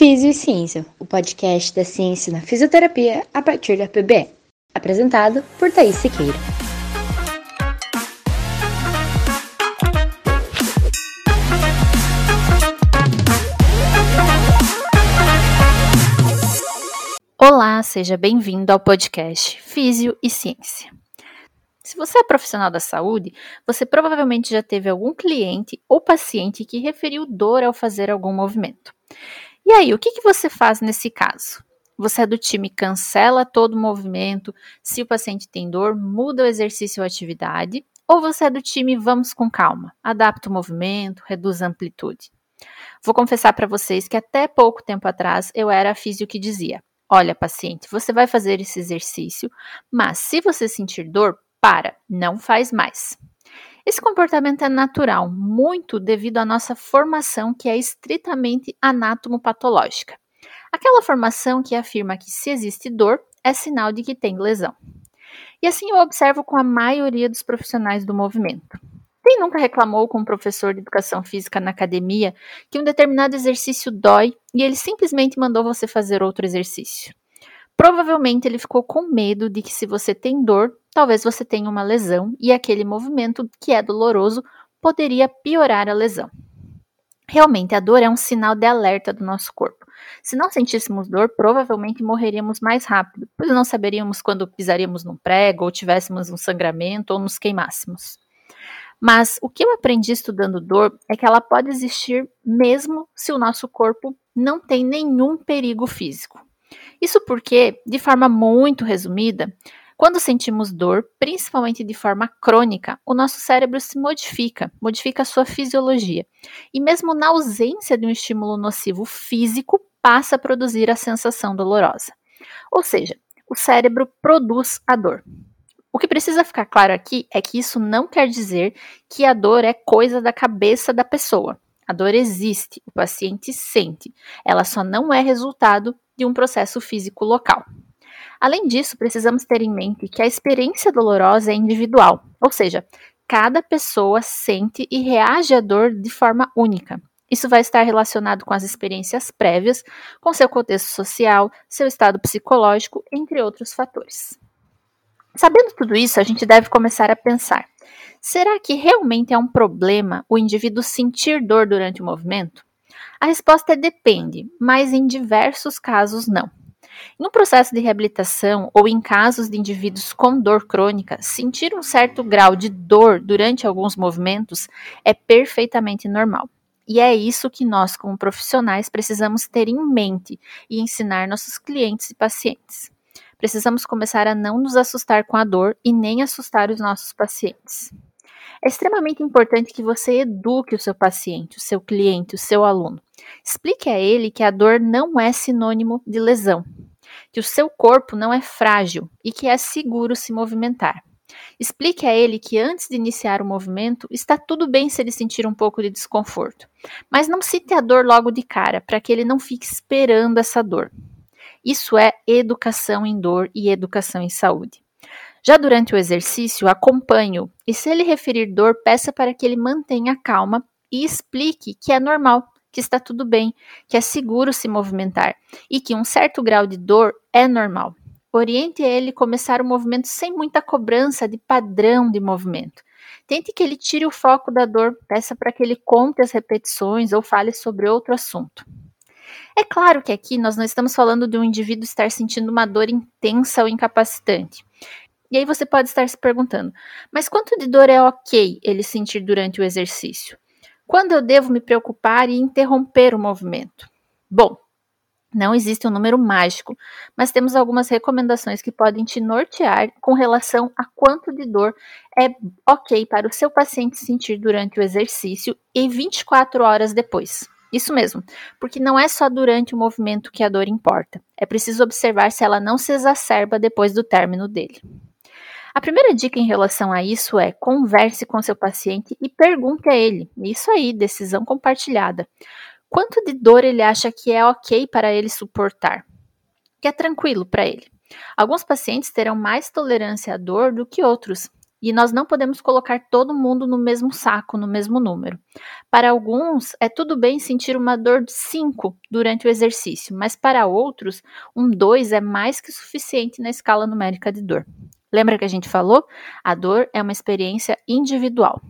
Físio e Ciência, o podcast da ciência na fisioterapia a partir da PBE. Apresentado por Thaís Siqueira. Olá, seja bem-vindo ao podcast Físio e Ciência. Se você é profissional da saúde, você provavelmente já teve algum cliente ou paciente que referiu dor ao fazer algum movimento. E aí, o que, que você faz nesse caso? Você é do time cancela todo o movimento, se o paciente tem dor, muda o exercício ou atividade, ou você é do time vamos com calma, adapta o movimento, reduz a amplitude. Vou confessar para vocês que até pouco tempo atrás eu era a físio que dizia: Olha, paciente, você vai fazer esse exercício, mas se você sentir dor, para, não faz mais. Esse comportamento é natural, muito devido à nossa formação que é estritamente anatomopatológica. Aquela formação que afirma que se existe dor, é sinal de que tem lesão. E assim eu observo com a maioria dos profissionais do movimento. Quem nunca reclamou com um professor de educação física na academia que um determinado exercício dói e ele simplesmente mandou você fazer outro exercício? Provavelmente ele ficou com medo de que se você tem dor, talvez você tenha uma lesão e aquele movimento que é doloroso poderia piorar a lesão. Realmente, a dor é um sinal de alerta do nosso corpo. Se não sentíssemos dor, provavelmente morreríamos mais rápido, pois não saberíamos quando pisaríamos num prego, ou tivéssemos um sangramento, ou nos queimássemos. Mas o que eu aprendi estudando dor é que ela pode existir mesmo se o nosso corpo não tem nenhum perigo físico. Isso porque, de forma muito resumida, quando sentimos dor, principalmente de forma crônica, o nosso cérebro se modifica, modifica a sua fisiologia. E mesmo na ausência de um estímulo nocivo físico, passa a produzir a sensação dolorosa. Ou seja, o cérebro produz a dor. O que precisa ficar claro aqui é que isso não quer dizer que a dor é coisa da cabeça da pessoa. A dor existe, o paciente sente, ela só não é resultado de um processo físico local. Além disso, precisamos ter em mente que a experiência dolorosa é individual, ou seja, cada pessoa sente e reage à dor de forma única. Isso vai estar relacionado com as experiências prévias, com seu contexto social, seu estado psicológico, entre outros fatores. Sabendo tudo isso, a gente deve começar a pensar: será que realmente é um problema o indivíduo sentir dor durante o movimento? A resposta é depende, mas em diversos casos não. No processo de reabilitação ou em casos de indivíduos com dor crônica, sentir um certo grau de dor durante alguns movimentos é perfeitamente normal. E é isso que nós, como profissionais, precisamos ter em mente e ensinar nossos clientes e pacientes. Precisamos começar a não nos assustar com a dor e nem assustar os nossos pacientes. É extremamente importante que você eduque o seu paciente, o seu cliente, o seu aluno. Explique a ele que a dor não é sinônimo de lesão, que o seu corpo não é frágil e que é seguro se movimentar. Explique a ele que antes de iniciar o movimento, está tudo bem se ele sentir um pouco de desconforto, mas não cite a dor logo de cara, para que ele não fique esperando essa dor. Isso é educação em dor e educação em saúde. Já durante o exercício, acompanhe-o e, se ele referir dor, peça para que ele mantenha calma e explique que é normal, que está tudo bem, que é seguro se movimentar e que um certo grau de dor é normal. Oriente ele começar o movimento sem muita cobrança de padrão de movimento. Tente que ele tire o foco da dor, peça para que ele conte as repetições ou fale sobre outro assunto. É claro que aqui nós não estamos falando de um indivíduo estar sentindo uma dor intensa ou incapacitante. E aí você pode estar se perguntando: mas quanto de dor é ok ele sentir durante o exercício? Quando eu devo me preocupar e interromper o movimento? Bom, não existe um número mágico, mas temos algumas recomendações que podem te nortear com relação a quanto de dor é ok para o seu paciente sentir durante o exercício e 24 horas depois. Isso mesmo, porque não é só durante o movimento que a dor importa. É preciso observar se ela não se exacerba depois do término dele. A primeira dica em relação a isso é converse com seu paciente e pergunte a ele. Isso aí, decisão compartilhada. Quanto de dor ele acha que é ok para ele suportar? Que é tranquilo para ele. Alguns pacientes terão mais tolerância à dor do que outros. E nós não podemos colocar todo mundo no mesmo saco, no mesmo número. Para alguns, é tudo bem sentir uma dor de 5 durante o exercício, mas para outros, um 2 é mais que suficiente na escala numérica de dor. Lembra que a gente falou? A dor é uma experiência individual.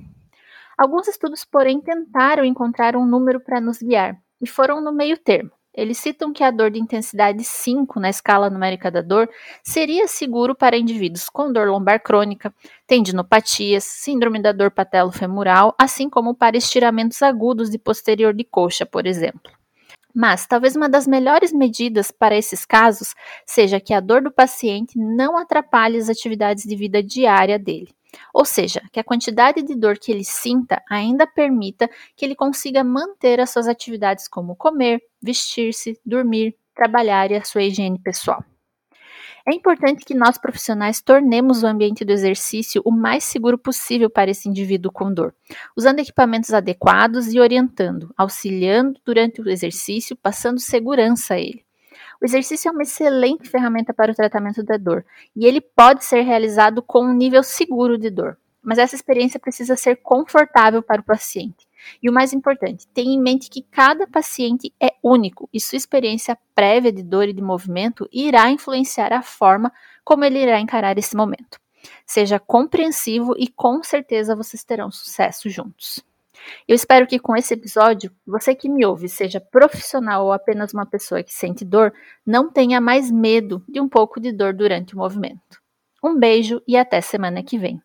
Alguns estudos, porém, tentaram encontrar um número para nos guiar e foram no meio termo. Eles citam que a dor de intensidade 5 na escala numérica da dor seria seguro para indivíduos com dor lombar crônica, tendinopatias, síndrome da dor patelo-femoral, assim como para estiramentos agudos de posterior de coxa, por exemplo. Mas talvez uma das melhores medidas para esses casos seja que a dor do paciente não atrapalhe as atividades de vida diária dele. Ou seja, que a quantidade de dor que ele sinta ainda permita que ele consiga manter as suas atividades como comer, vestir-se, dormir, trabalhar e a sua higiene pessoal. É importante que nós profissionais tornemos o ambiente do exercício o mais seguro possível para esse indivíduo com dor, usando equipamentos adequados e orientando, auxiliando durante o exercício, passando segurança a ele. O exercício é uma excelente ferramenta para o tratamento da dor e ele pode ser realizado com um nível seguro de dor, mas essa experiência precisa ser confortável para o paciente. E o mais importante, tenha em mente que cada paciente é único e sua experiência prévia de dor e de movimento irá influenciar a forma como ele irá encarar esse momento. Seja compreensivo e com certeza vocês terão sucesso juntos. Eu espero que com esse episódio, você que me ouve, seja profissional ou apenas uma pessoa que sente dor, não tenha mais medo de um pouco de dor durante o movimento. Um beijo e até semana que vem.